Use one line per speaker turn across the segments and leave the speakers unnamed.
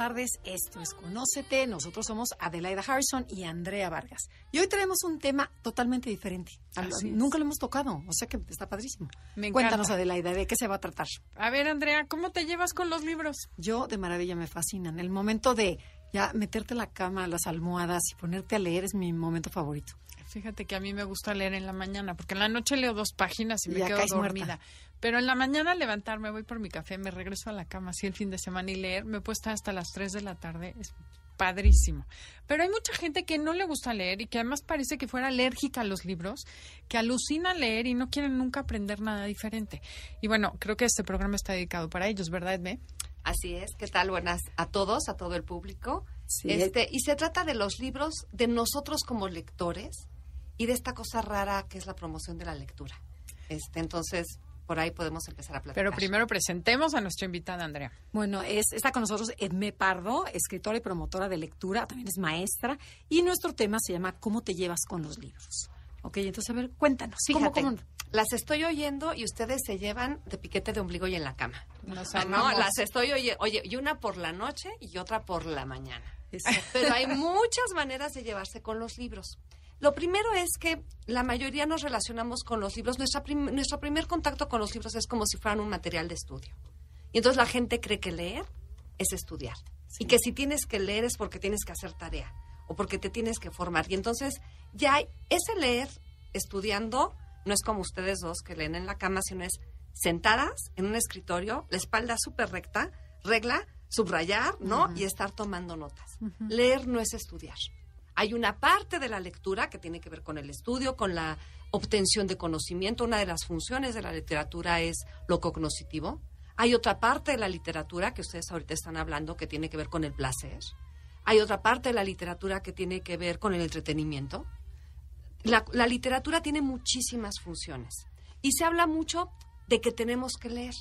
tardes, esto es Conócete, nosotros somos Adelaida Harrison y Andrea Vargas. Y hoy tenemos un tema totalmente diferente.
Así
Nunca lo hemos tocado, o sea que está padrísimo.
Me.
Cuéntanos, Adelaida, ¿de qué se va a tratar?
A ver, Andrea, ¿cómo te llevas con los libros?
Yo de maravilla me fascinan. El momento de ya meterte a la cama, las almohadas y ponerte a leer es mi momento favorito.
Fíjate que a mí me gusta leer en la mañana, porque en la noche leo dos páginas y
Y
me quedo dormida.
muerta.
Pero en la mañana levantarme, voy por mi café, me regreso a la cama así el fin de semana y leer, me puedo estar hasta las 3 de la tarde, es padrísimo. Pero hay mucha gente que no le gusta leer y que además parece que fuera alérgica a los libros, que alucina leer y no quieren nunca aprender nada diferente. Y bueno, creo que este programa está dedicado para ellos, ¿verdad, Edme?
Así es, ¿qué tal? Buenas a todos, a todo el público.
Sí.
Este, y se trata de los libros de nosotros como lectores y de esta cosa rara que es la promoción de la lectura. Este, entonces, por ahí podemos empezar a platicar.
Pero primero presentemos a nuestra invitada, Andrea.
Bueno, es, está con nosotros Edme Pardo, escritora y promotora de lectura, también es maestra, y nuestro tema se llama ¿Cómo te llevas con los libros? Ok, entonces, a ver, cuéntanos. ¿cómo-
Fíjate,
cómo-
las estoy oyendo y ustedes se llevan de piquete de ombligo y en la cama.
Nos
Ah, no, las estoy oye, oye, y una por la noche y otra por la mañana.
Exacto.
Pero hay muchas maneras de llevarse con los libros. Lo primero es que la mayoría nos relacionamos con los libros. Nuestra prim- nuestro primer contacto con los libros es como si fueran un material de estudio. Y entonces la gente cree que leer es estudiar. Y que si tienes que leer es porque tienes que hacer tarea o porque te tienes que formar. Y entonces ya hay- ese leer estudiando no es como ustedes dos que leen en la cama, sino es sentadas en un escritorio, la espalda súper recta, regla, subrayar, ¿no? Y estar tomando notas. Leer no es estudiar. Hay una parte de la lectura que tiene que ver con el estudio, con la obtención de conocimiento. Una de las funciones de la literatura es lo cognoscitivo. Hay otra parte de la literatura que ustedes ahorita están hablando que tiene que ver con el placer. Hay otra parte de la literatura que tiene que ver con el entretenimiento. La, literatura tiene muchísimas funciones y se habla mucho de que tenemos que leer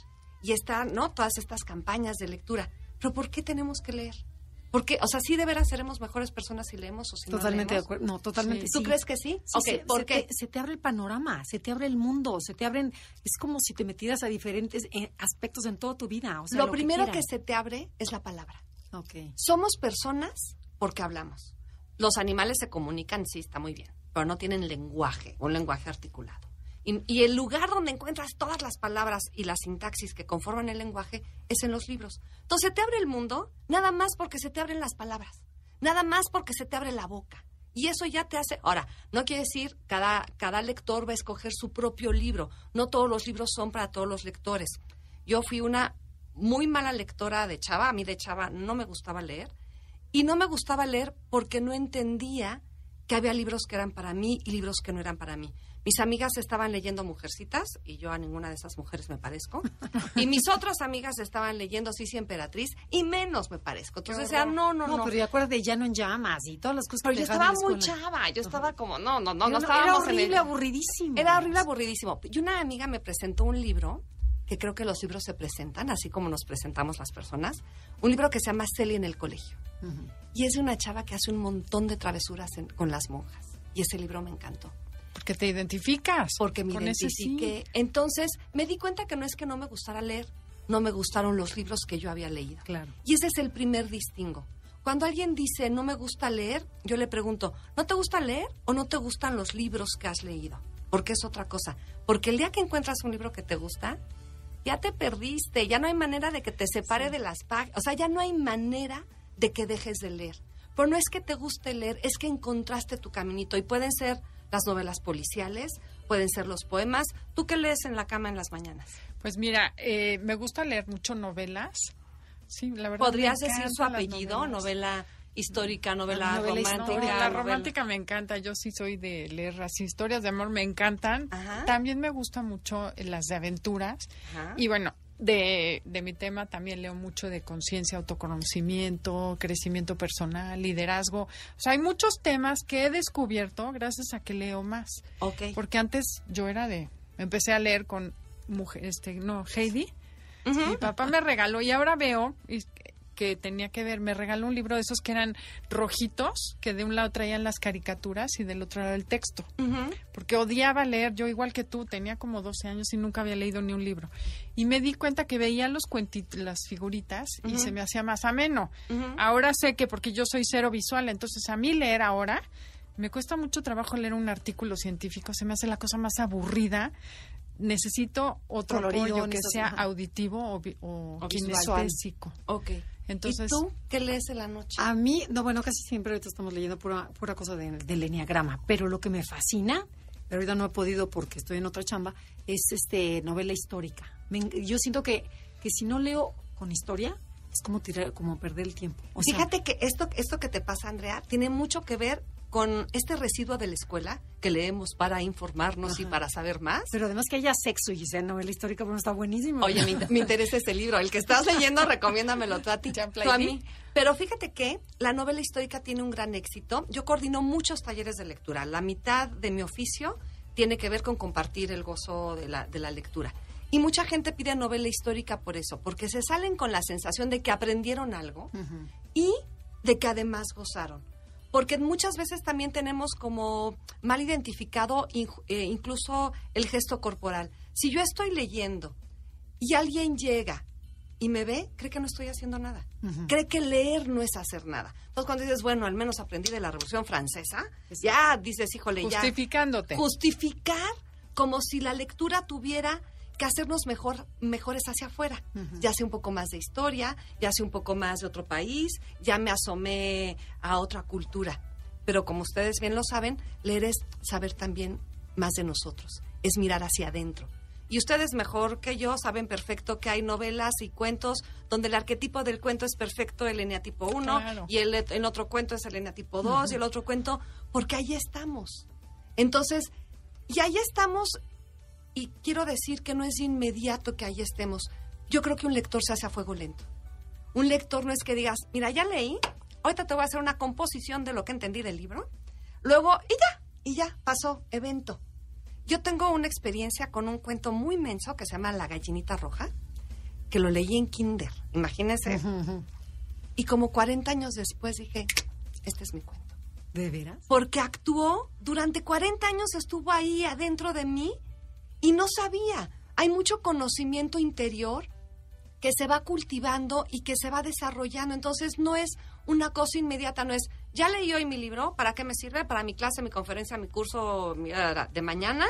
y están, ¿no? Todas estas campañas de lectura. Pero ¿por qué tenemos que leer? Porque, o sea, sí de veras seremos mejores personas si leemos o si
Totalmente de
no leemos.
acuerdo. No, totalmente
¿Tú
sí.
crees que sí?
Sí, se,
¿por
se te, se te abre el panorama, se te abre el mundo, se te abren, es como si te metieras a diferentes eh, aspectos en toda tu vida. O sea,
lo, primero que,
quieran.
se te abre es la palabra.
Ok.
Somos personas porque hablamos. Los animales se comunican, sí, está muy bien, pero no tienen lenguaje, un lenguaje articulado. Y, el lugar donde encuentras todas las palabras y la sintaxis que conforman el lenguaje es en los libros. Entonces te abre el mundo nada más porque se te abren las palabras, nada más porque se te abre la boca. Y eso ya te hace... Ahora, no quiere decir cada, cada lector va a escoger su propio libro. No todos los libros son para todos los lectores. Yo fui una muy mala lectora de Chava. A mí de Chava no me gustaba leer. Y no me gustaba leer porque no entendía que había libros que eran para mí y libros que no eran para mí. Mis amigas estaban leyendo Mujercitas y yo a ninguna de esas mujeres me parezco. Y mis otras amigas estaban leyendo Sisi Emperatriz y menos me parezco. Entonces decía, no, no,
No,
no.
pero ya acuerdas de Llano en Llamas y todas las cosas
Pero
que
yo estaba muy chava. Yo estaba como, no, no, no, no
Era-
estábamos
Era
en el-
horrible, aburridísimo.
era horrible, aburridísimo. Y una amiga me presentó un libro, que creo que los libros se presentan, así como nos presentamos las personas, un libro que se llama Celia en el colegio. Y es de una chava que hace un montón de travesuras en- con las monjas. Y ese libro me encantó,
Porque te identificas.
porque me
sí.
identifiqué. Entonces me di cuenta que no es que no me gustara leer, no me gustaron los libros que yo había leído.
Claro.
Y ese es el primer distingo. Cuando alguien dice no me gusta leer, yo le pregunto, ¿no te gusta leer o no te gustan los libros que has leído? Porque es otra cosa. Porque el día que encuentras un libro que te gusta, ya te perdiste, ya no hay manera de que te separe de las páginas, o sea, ya no hay manera de que dejes de leer. Pero no es que te guste leer, es que encontraste tu caminito y pueden ser las novelas policiales, pueden ser los poemas. ¿Tú qué lees en la cama en las mañanas?
Pues mira, eh, me gusta leer mucho novelas. Sí, la verdad.
¿Podrías decir su apellido? Novela histórica, novela,
Novela
romántica.
La
novela.
romántica me encanta. Yo sí soy de leer las historias de amor, me encantan.
Ajá.
También me gustan mucho las de aventuras.
Ajá.
Y bueno, de, de mi tema también leo mucho de conciencia, autoconocimiento, crecimiento personal, liderazgo. O sea, hay muchos temas que he descubierto gracias a que leo más.
Ok.
Porque antes yo era de, empecé a leer con mujer, este, no, Heidi. Mi papá me regaló y ahora veo y- que tenía que ver, me regaló un libro de esos que eran rojitos, que de un lado traían las caricaturas y del otro lado el texto. Porque odiaba leer, yo igual que tú, tenía como 12 años y nunca había leído ni un libro. Y me di cuenta que veía los cuentitos, las figuritas y se me hacía más ameno. Ahora sé que porque yo soy cero visual, entonces a mí leer ahora me cuesta mucho trabajo leer un artículo científico, se me hace la cosa más aburrida. Necesito otro
Colorido,
apoyo que sea
ajá.
auditivo o, o
O visual.
kinestésico.
Ok.
Entonces-
¿Y tú qué lees en la noche?
A mí, no, bueno, casi siempre ahorita estamos leyendo pura, pura cosa de- del enneagrama, pero lo que me fascina, pero ahorita no he podido porque estoy en otra chamba, es este novela histórica. Me yo siento que, que si no leo con historia, es como tirar, como perder el tiempo. O sea,
Fíjate que esto, esto que te pasa, Andrea, tiene mucho que ver con este residuo de la escuela que leemos para informarnos y para saber más.
pero además que haya sexo y sea novela histórica, bueno, está buenísimo.
Oye, me, me interesa ese libro. El que estás leyendo, recomiéndamelo tú a ti. Tú a mí. Pero fíjate que la novela histórica tiene un gran éxito. Yo coordino muchos talleres de lectura. La mitad de mi oficio tiene que ver con compartir el gozo de la, de la lectura. Y mucha gente pide novela histórica por eso, porque se salen con la sensación de que aprendieron algo y de que además gozaron. Porque muchas veces también tenemos como mal identificado eh, incluso el gesto corporal. Si yo estoy leyendo y alguien llega y me ve, cree que no estoy haciendo nada. Cree que leer no es hacer nada. Entonces cuando dices, bueno, al menos aprendí de la Revolución Francesa, ya dices, híjole, ya
Justificándote.
justificar como si la lectura tuviera que hacernos mejor, mejores hacia afuera. Ya sé un poco más de historia, ya sé un poco más de otro país, ya me asomé a otra cultura. Pero como ustedes bien lo saben, leer es saber también más de nosotros, es mirar hacia adentro. Y ustedes mejor que yo saben perfecto que hay novelas y cuentos donde el arquetipo del cuento es perfecto, el eneatipo 1,
Claro.
y el, en otro cuento es el eneatipo 2, y el otro cuento, porque ahí estamos. Entonces, y ahí estamos, y quiero decir que no es inmediato que ahí estemos. Yo creo que un lector se hace a fuego lento. Un lector no es que digas, mira, ya leí, ahorita te voy a hacer una composición de lo que entendí del libro, luego, y ya, y ya, pasó, evento. Yo tengo una experiencia con un cuento muy menso que se llama La gallinita roja, que lo leí en kinder, imagínense. Y como 40 años después dije, este es mi cuento
¿De veras?
porque actuó durante 40 años, estuvo ahí adentro de mí y no sabía. Hay mucho conocimiento interior que se va cultivando y que se va desarrollando. Entonces no es una cosa inmediata, no es, ya leí hoy mi libro, ¿para qué me sirve? Para mi clase, mi conferencia, mi curso mi- ah, de mañana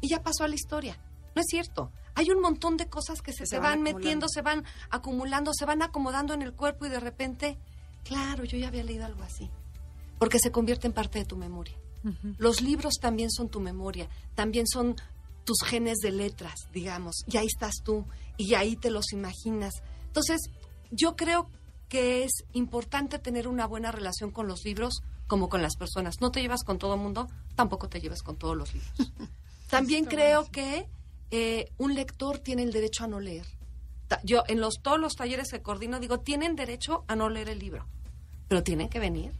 y ya pasó a la historia. No es cierto. Hay un montón de cosas que se,
Que
se
se van
van, metiendo, se van acumulando, se van acomodando en el cuerpo y de repente, claro, yo ya había leído algo así porque se convierte en parte de tu memoria. Los libros también son tu memoria, también son tus genes de letras, digamos, y ahí estás tú, y ahí te los imaginas. Entonces, yo creo que es importante tener una buena relación con los libros como con las personas. No te llevas con todo el mundo, tampoco te llevas con todos los libros. También creo que eh, un lector tiene el derecho a no leer. Yo en los todos los talleres que coordino digo, tienen derecho a no leer el libro, pero tienen que venir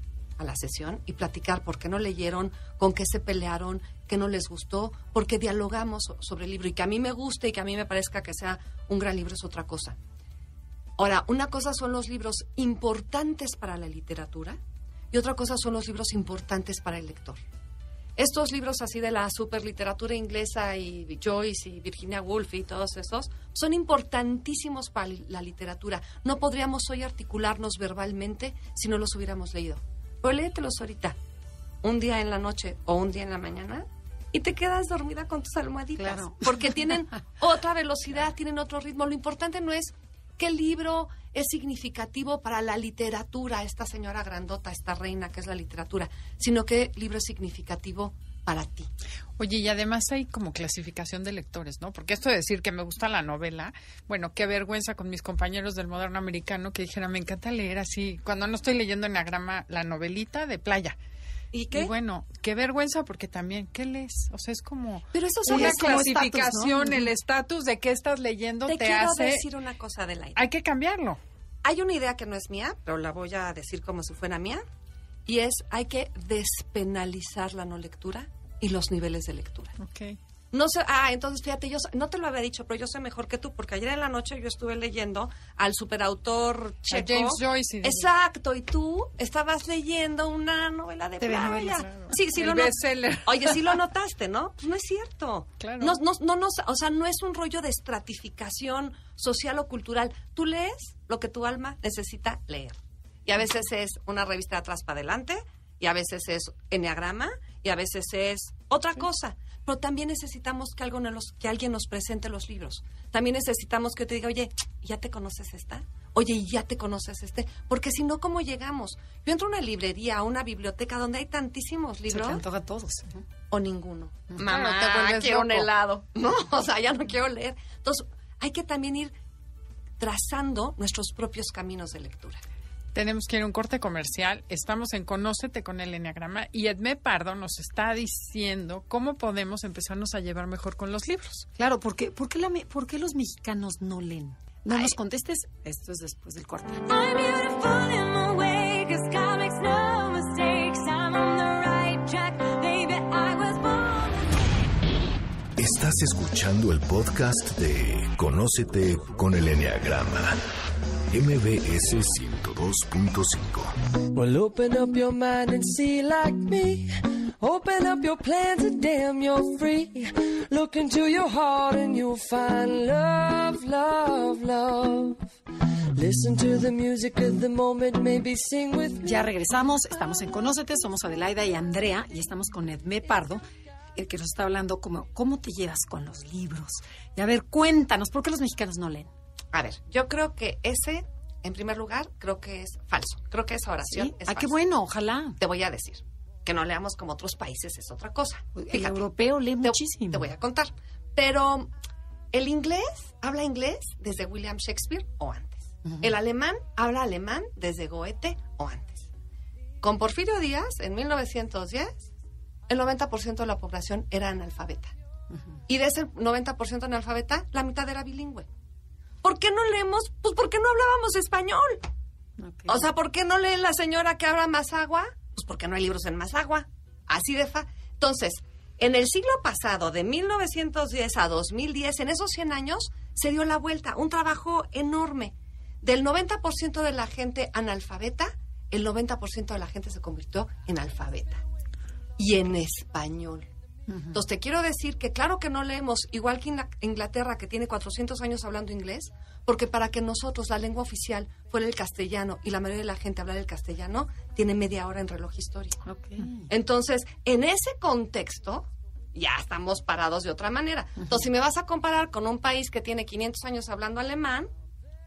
la sesión y platicar por qué no leyeron, con qué se pelearon, qué no les gustó, porque dialogamos so- sobre el libro y que a mí me guste y que a mí me parezca que sea un gran libro es otra cosa. Ahora, una cosa son los libros importantes para la literatura y otra cosa son los libros importantes para el lector. Estos libros así de la superliteratura inglesa y Joyce y Virginia Woolf y todos esos son importantísimos para la literatura. No podríamos hoy articularnos verbalmente si no los hubiéramos leído. Pero léetelos ahorita, un día en la noche o un día en la mañana, y te quedas dormida con tus almohaditas.
Claro.
Porque tienen otra velocidad, tienen otro ritmo. Lo importante no es qué libro es significativo para la literatura, esta señora grandota, esta reina que es la literatura, sino qué libro es significativo para ti.
Oye, y además hay como clasificación de lectores, ¿no? Porque esto de decir que me gusta la novela, bueno, qué vergüenza con mis compañeros del moderno americano que dijeran, me encanta leer así, cuando no estoy leyendo enagrama, la novelita de playa.
¿Y qué?
bueno, qué vergüenza porque también, ¿qué lees? O sea, es como
Pero eso
una
es
clasificación,
estatus, ¿no?
el estatus de qué estás leyendo
Te,
te,
quiero
hace...
decir una cosa del aire.
Hay que cambiarlo.
Hay una idea que no es mía, pero la voy a decir como si fuera mía, y es hay que despenalizar la no lectura y los niveles de lectura.
Ok.
No sé, ah, entonces fíjate, yo no te lo había dicho, pero yo sé mejor que tú, porque ayer en la noche yo estuve leyendo al superautor checo.
James Joyce
Exacto, y tú estabas leyendo una novela de playa.
Claro.
Sí, sí
El
lo
bestseller.
Oye, sí lo notaste, ¿no? Pues no es cierto.
Claro.
No, no, no, nos- o sea, no es un rollo de estratificación social o cultural. Tú lees lo que tu alma necesita leer. Y a veces es una revista de atrás para adelante, y a veces es enneagrama, y a veces es otra cosa. Pero también necesitamos que, algo nos que alguien nos presente los libros. También necesitamos que te diga, oye, ¿ya te conoces esta? Oye, ¿ya te conoces este? Porque si no, ¿cómo llegamos? Yo entro a una librería, a una biblioteca donde hay tantísimos
Se
libros
te antoja todos. ¿no?
o ninguno. Mamá,
te
quiero un helado. No, o sea, ya no quiero leer. Entonces, hay que también ir trazando nuestros propios caminos de lectura.
Tenemos que ir a un corte comercial. Estamos en Conócete con el Enneagrama y Edme Pardo nos está diciendo cómo podemos empezarnos a llevar mejor con los libros.
Claro, ¿por qué, por qué la por qué los mexicanos no leen? No nos contestes, esto es después del corte.
Estás escuchando el podcast de Conócete con el Enneagrama. MBS 102.5.
Well, open up your mind and see like me. Open up your plans and damn, you're free. Look into your heart and you'll find love, love, love. Listen to the music of the moment, maybe sing with me.
Ya regresamos, estamos en Conócete, somos Adelaida y Andrea y estamos con Edmé Pardo, el que nos está hablando como cómo te llevas con los libros. Y a ver, cuéntanos, ¿por qué los mexicanos no leen?
A ver, yo creo que ese, en primer lugar, creo que es falso. Creo que esa oración
¿Sí?
es
Ah, qué bueno, ojalá.
Te voy a decir. Que no leamos como otros países es otra cosa.
El
Fíjate.
europeo lee
Te-
muchísimo.
Te voy a contar. Pero el inglés habla inglés desde William Shakespeare o antes. El alemán habla alemán desde Goethe o antes. Con Porfirio Díaz, en 1910, el 90% de la población era analfabeta. Y de ese 90% analfabeta, la mitad era bilingüe. ¿Por qué no leemos? Pues porque no hablábamos español. O sea, ¿por qué no lee la señora que habla más agua? Pues porque no hay libros en más agua. Así de fa. Entonces, en el siglo pasado, de 1910 a 2010, en esos 100 años, se dio la vuelta. Un trabajo enorme. Del 90% de la gente analfabeta, el 90% de la gente se convirtió en alfabeta. Y en español. Entonces, te quiero decir que claro que no leemos, igual que Ingla- Inglaterra, que tiene 400 años hablando inglés, porque para que nosotros la lengua oficial fuera el castellano y la mayoría de la gente hablara el castellano, tiene media hora en reloj histórico. Entonces, en ese contexto, ya estamos parados de otra manera. Entonces, si me vas a comparar con un país que tiene 500 años hablando alemán,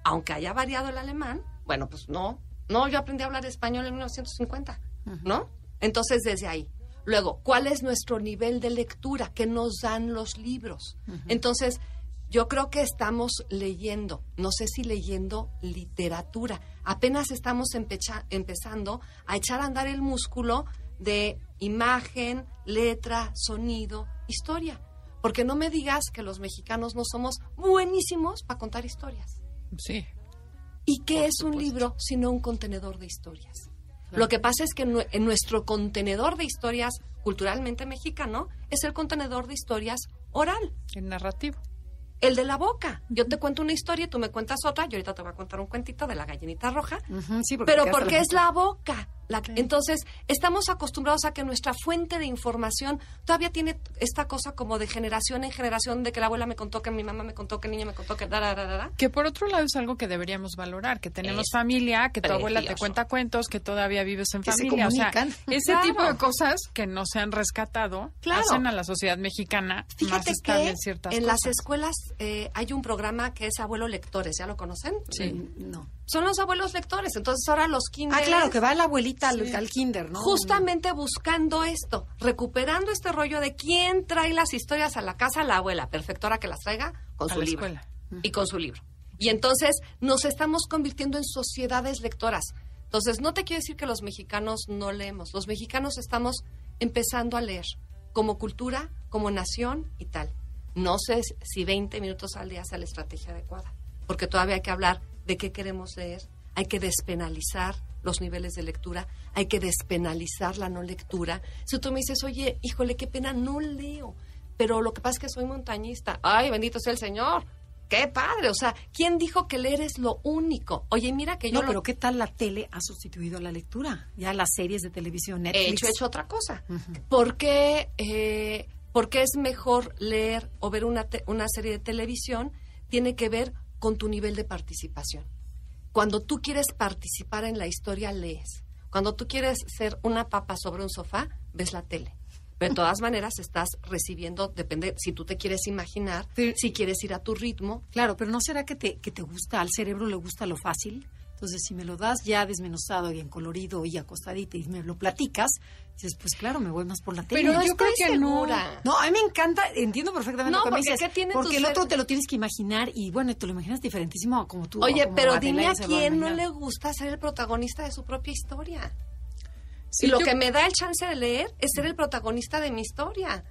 aunque haya variado el alemán, bueno, pues no. No, yo aprendí a hablar español en 1950, ¿no? Entonces, desde ahí. Luego, ¿cuál es nuestro nivel de lectura? ¿Qué nos dan los libros? Entonces, yo creo que estamos leyendo, no sé si leyendo literatura. Apenas estamos empecha- empezando a echar a andar el músculo de imagen, letra, sonido, historia. Porque no me digas que los mexicanos no somos buenísimos para contar historias.
Sí.
¿Y qué es un libro sino un contenedor de historias? Lo que pasa es que en nuestro contenedor de historias culturalmente mexicano es el contenedor de historias oral,
El narrativo.
el de la boca. Yo te cuento una historia, tú me cuentas otra, yo ahorita te voy a contar un cuentito de la gallinita roja,
Ujú, sí, porque
pero porque
la-
es la boca. La- Entonces, estamos acostumbrados a que nuestra fuente de información todavía tiene esta cosa como de generación en generación, de que la abuela me contó, que mi mamá me contó, que el niño me contó, que da, da, da, da.
Que por otro lado es algo que deberíamos valorar, que tenemos
Es
familia, que tu abuela te cuenta cuentos, que todavía vives en
Que se
familia. O sea, ese
Claro.
tipo de cosas que no se han rescatado
Claro.
hacen a la sociedad mexicana más
Fíjate
estable
que
en ciertas
en las escuelas eh, hay un programa que es Abuelo Lectores, ¿ya lo conocen?
Sí.
No.
Son los abuelos lectores, entonces ahora los kinder
Ah, claro, que va la abuelita al, al kinder, ¿no?
justamente buscando esto, recuperando este rollo de quién trae las historias a la casa, la abuela, perfecto, ahora que las traiga con
A
su
la
libro
escuela.
y con su libro. Y entonces nos estamos convirtiendo en sociedades lectoras. Entonces, no te quiero decir que los mexicanos no leemos. Los mexicanos estamos empezando a leer como cultura, como nación y tal. No sé si 20 minutos al día sea la estrategia adecuada, porque todavía hay que hablar de qué queremos leer, hay que despenalizar los niveles de lectura, hay que despenalizar la no lectura. Si tú me dices, oye, híjole, qué pena, no leo, pero lo que pasa es que soy montañista. Ay, bendito sea el Señor. Qué padre, o sea, ¿quién dijo que leer es lo único? Oye, mira que yo
No,
lo
pero ¿qué tal la tele ha sustituido a la lectura? Ya las series de televisión,
he
Netflix.
hecho, he hecho otra cosa. ¿Por qué, eh, por qué es mejor leer o ver una, te- una serie de televisión? Tiene que ver con tu nivel de participación. Cuando tú quieres participar en la historia, lees. Cuando tú quieres ser una papa sobre un sofá, ves la tele. Pero de todas maneras estás recibiendo, depende si tú te quieres imaginar, si quieres ir a tu ritmo.
Claro, pero ¿no será que te, que te gusta, al cerebro le gusta lo fácil? Entonces, si me lo das ya desmenuzado y en colorido y acostadito y me lo platicas, dices, pues claro, me voy más por la tele.
Pero
No
yo creo que no.
segura.
No, a mí me encanta, entiendo perfectamente
No,
lo que me
porque
dices.
¿qué tiene
porque el otro
ser-
te lo tienes que imaginar y bueno, te lo imaginas diferentísimo a como tú.
Oye,
como
pero dime a quién no le gusta ser el protagonista de su propia historia.
Sí,
y lo
yo-
que me da el chance de leer es ser el protagonista de mi historia.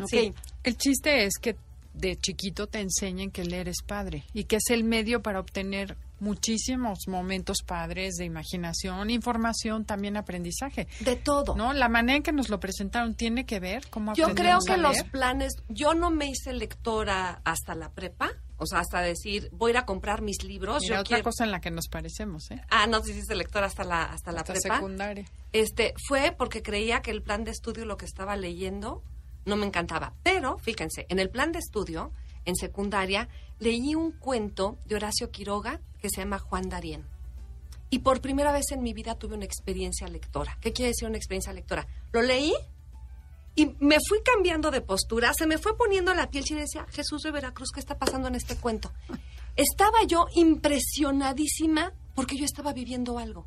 Ok.
Sí.
El chiste es que de chiquito te enseñen que leer es padre y que es el medio para obtener muchísimos momentos padres de imaginación, información, también aprendizaje.
De todo.
¿No? La manera en que nos lo presentaron tiene que ver cómo
Yo creo que
a
los
leer.
planes, yo no me hice lectora hasta la prepa, o sea, hasta decir, voy a ir a comprar mis libros.
Mira,
yo
otra
quiero-
cosa en la que nos parecemos, ¿eh?
Ah, no, sí hiciste lectora hasta la, hasta la
Hasta
prepa.
secundaria.
Este, fue porque creía que el plan de estudio, lo que estaba leyendo, no me encantaba. Pero, fíjense, en el plan de estudio, en secundaria, leí un cuento de Horacio Quiroga que se llama Juan Darien. Y por primera vez en mi vida tuve una experiencia lectora. ¿Qué quiere decir una experiencia lectora? Lo leí y me fui cambiando de postura, se me fue poniendo la piel y decía, Jesús de Veracruz, ¿qué está pasando en este cuento? Estaba yo impresionadísima porque yo estaba viviendo algo.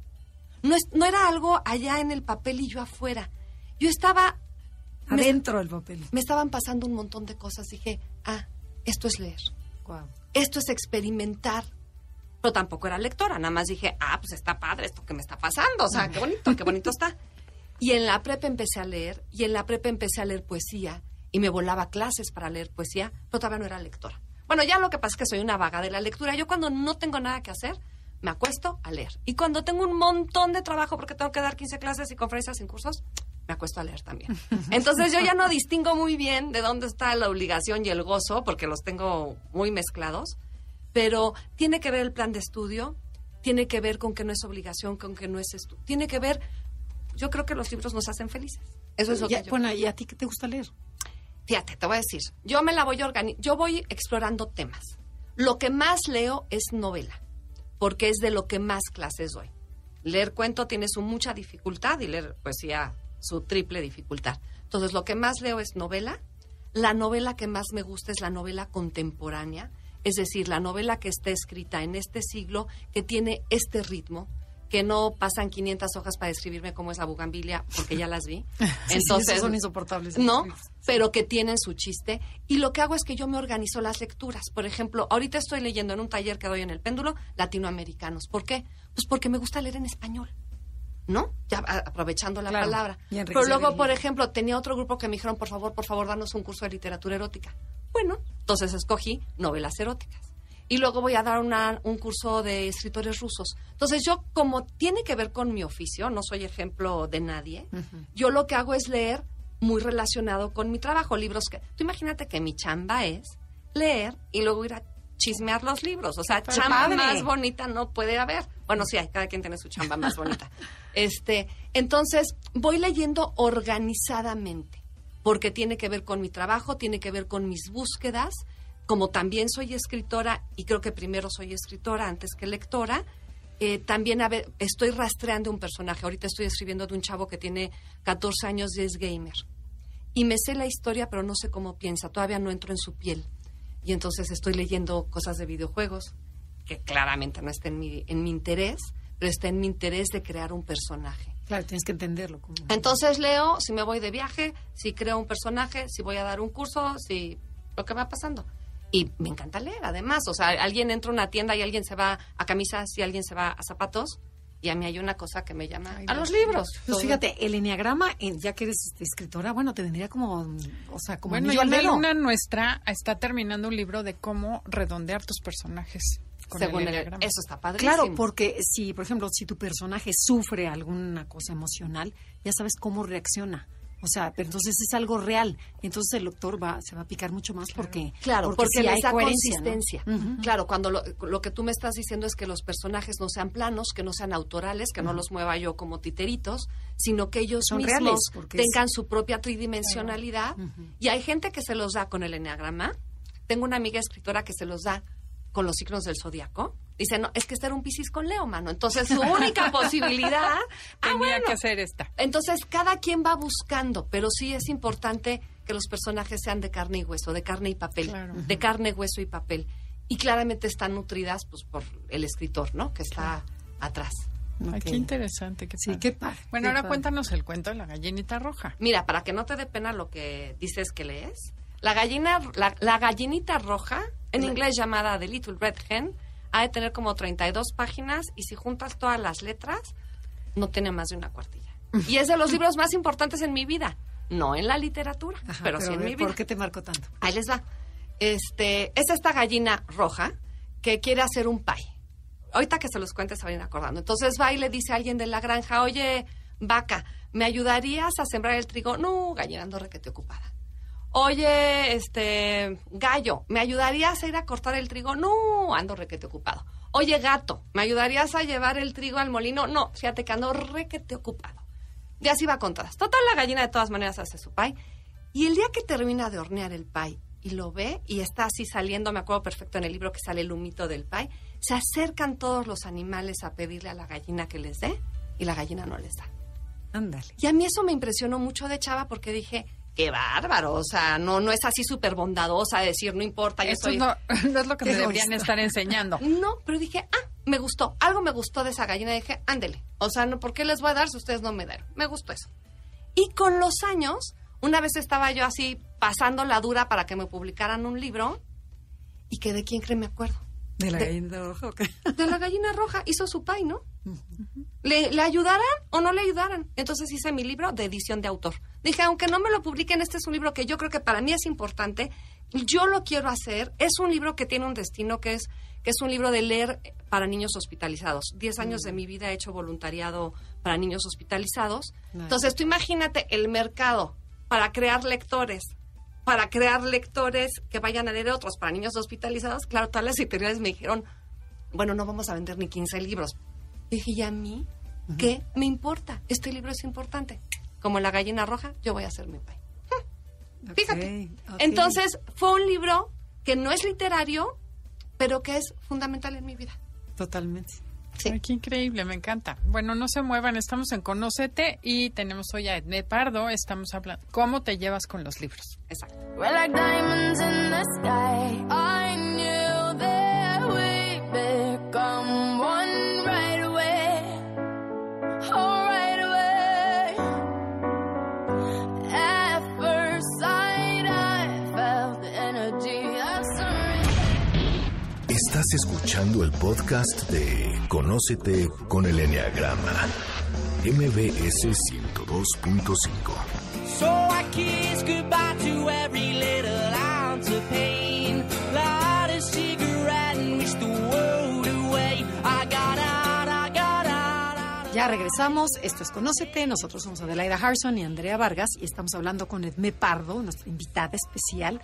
No, es- no era algo allá en el papel y yo afuera. Yo estaba,
Adentro del papel.
me estaban pasando un montón de cosas. Dije, ah, esto es leer. Esto es experimentar. Pero tampoco era lectora, nada más dije, ah, pues está padre esto que me está pasando. O sea, qué bonito, qué bonito está. Y en la prepa empecé a leer, y en la prepa empecé a leer poesía, y me volaba clases para leer poesía, pero todavía no era lectora. Bueno, ya lo que pasa es que soy una vaga de la lectura. Yo cuando no tengo nada que hacer, me acuesto a leer. Y cuando tengo un montón de trabajo, porque tengo que dar 15 clases y conferencias en cursos, me acuesto a leer también. Entonces yo ya no distingo muy bien de dónde está la obligación y el gozo, porque los tengo muy mezclados, pero tiene que ver el plan de estudio, tiene que ver con que no es obligación, con que no es estudio, tiene que ver, yo creo que los libros nos hacen felices. Eso es lo
Ya,
que yo
bueno, ¿y a ti qué te gusta leer?
Fíjate, te voy a decir, yo me la voy organizando, yo voy explorando temas. Lo que más leo es novela, porque es de lo que más clases doy. Leer cuento tiene su mucha dificultad y leer poesía su triple dificultad. Entonces, lo que más leo es novela. La novela que más me gusta es la novela contemporánea, es decir, la novela que está escrita en este siglo, que tiene este ritmo, que no pasan 500 hojas para describirme cómo es la bugambilia, porque ya las vi.
Sí, esos son insoportables.
No, pero que tienen su chiste. Y lo que hago es que yo me organizo las lecturas. Por ejemplo, ahorita estoy leyendo en un taller que doy en el péndulo latinoamericanos. ¿Por qué? Pues porque me gusta leer en español. ¿No? Ya aprovechando la
Claro,
palabra. Pero luego, por ejemplo, tenía otro grupo que me dijeron, por favor, por favor, danos un curso de literatura erótica. Bueno, entonces escogí novelas eróticas. Y luego voy a dar una- un curso de escritores rusos. Entonces yo, como tiene que ver con mi oficio, no soy ejemplo de nadie, yo lo que hago es leer muy relacionado con mi trabajo, libros que... Tú imagínate que mi chamba es leer y luego ir a chismear los libros. O sea, chamba
padre.
más bonita no puede haber. Bueno, sí, hay, cada quien tiene su chamba más bonita. Este, entonces, voy leyendo organizadamente, porque tiene que ver con mi trabajo, tiene que ver con mis búsquedas. Como también soy escritora, y creo que primero soy escritora antes que lectora, eh, también estoy rastreando un personaje. Ahorita estoy escribiendo de un chavo que tiene 14 años y es gamer. Y me sé la historia, pero no sé cómo piensa. Todavía no entro en su piel. Y entonces estoy leyendo cosas de videojuegos, que claramente no está en mi, en mi interés, pero está en mi interés de crear un personaje.
Claro, tienes que entenderlo. Como...
Entonces leo si me voy de viaje, si creo un personaje, si voy a dar un curso, si lo que va pasando. Y me encanta leer, además. O sea, alguien entra a una tienda y alguien se va a camisas y alguien se va a zapatos. Y a mí hay una cosa que me llama
Ay,
a
los
libros.
Pues
Todo-
fíjate, el enneagrama, eh, ya que eres este, escritora, bueno, te vendría como, o sea, como
Bueno, y
anillo al
una
dedo.
alumna nuestra está terminando un libro de cómo redondear tus personajes con
según
el
eso está padrísimo.
Claro, porque si, por ejemplo, si tu personaje sufre alguna cosa emocional, ya sabes cómo reacciona. O sea, pero entonces es algo real. Entonces el lector va, se va a picar mucho más porque,
Claro, porque,
sí hay coherencia, ¿no?
consistencia. Claro, cuando lo, lo que tú me estás diciendo es que los personajes no sean planos, que no sean autorales, que no los mueva yo como titeritos, sino que ellos
Son
mismos
reales, porque es-
tengan su propia tridimensionalidad. Y hay gente que se los da con el enneagrama. Tengo una amiga escritora que se los da con los signos del zodiaco. Dice, no, es que este era un Piscis con Leo, mano. Entonces, su única posibilidad... Ah,
Tenía
bueno.
que hacer esta.
Entonces, cada quien va buscando, pero sí es importante que los personajes sean de carne y hueso, de carne y papel,
Claro.
de carne, hueso y papel. Y claramente están nutridas pues por el escritor, ¿no? Que está atrás.
Ay, qué interesante. Qué
Sí, qué padre.
Bueno,
qué
ahora
padre.
cuéntanos el cuento de la gallinita roja.
Mira, para que no te dé pena lo que dices que lees, la gallina, la, la gallinita roja, en inglés llamada The Little Red Hen, ha de tener como 32 páginas y si juntas todas las letras, no tiene más de una cuartilla. Y es de los libros más importantes en mi vida. No en la literatura,
Ajá,
pero, sí en mi vida.
¿Por qué te marcó tanto?
Ahí les va. Este, es esta gallina roja que quiere hacer un pie. Ahorita que se los cuente se van acordando. Entonces va y le dice a alguien de la granja, oye, vaca, ¿me ayudarías a sembrar el trigo? No, gallina, ando requete ocupada. Oye, este, gallo, ¿me ayudarías a ir a cortar el trigo? No, ando requete ocupado. Oye, gato, ¿me ayudarías a llevar el trigo al molino? No, fíjate que ando requete ocupado. Y así va con todas. Total, la gallina de todas maneras hace su pie. Y el día que termina de hornear el pie y lo ve y está así saliendo, me acuerdo perfecto en el libro que sale el humito del pie, se acercan todos los animales a pedirle a la gallina que les dé y la gallina no les da.
Ándale.
Y a mí eso me impresionó mucho de chava porque dije, qué bárbaro, o sea, no, no es así súper bondadosa de decir, no importa, yo
Esto
soy...
no, no es lo que me deberían estar enseñando.
No, pero dije, ah, me gustó. Algo me gustó de esa gallina. Dije, ándele. O sea, no, ¿por qué les voy a dar si ustedes no me dan? Me gustó eso. Y con los años, una vez estaba yo así pasando la dura para que me publicaran un libro. ¿Y que de quién cree me acuerdo?
De la
De-
gallina roja, ok.
De la gallina roja. Hizo su pay, ¿no? ¿Le, ¿Le ayudaran o no le ayudaran? Entonces hice mi libro de edición de autor. Dije, aunque no me lo publiquen, este es un libro que yo creo que para mí es importante. Yo lo quiero hacer. Es un libro que tiene un destino que es que es un libro de leer para niños hospitalizados. Diez años de mi vida he hecho voluntariado para niños hospitalizados. Entonces, tú imagínate el mercado para crear lectores, para crear lectores que vayan a leer otros para niños hospitalizados. Claro, todas las editoriales me dijeron, bueno, no vamos a vender ni 15 libros. Dije, ¿y a mí qué me importa? Este libro es importante. Como la gallina roja, yo voy a hacer mi pay. Fíjate. Entonces, fue un libro que no es literario, pero que es fundamental en mi vida.
Totalmente.
Sí.
Ay, qué increíble, me encanta. Bueno, no se muevan, estamos en Conócete y tenemos hoy a Edne Pardo. Estamos hablando, ¿cómo te llevas con los libros?
Exacto.
We're like diamonds in the sky. I knew that we'd become
Estás escuchando el podcast de Conócete con el Enneagrama. MBS 102.5.
So I kiss goodbye to every little ounce of pain. Light a cigarette and wish the world away. I got out, I got out, out.
Ya regresamos, esto es Conócete, nosotros somos Adelaida Harrison y Andrea Vargas y estamos hablando con Edme Pardo, nuestra invitada especial,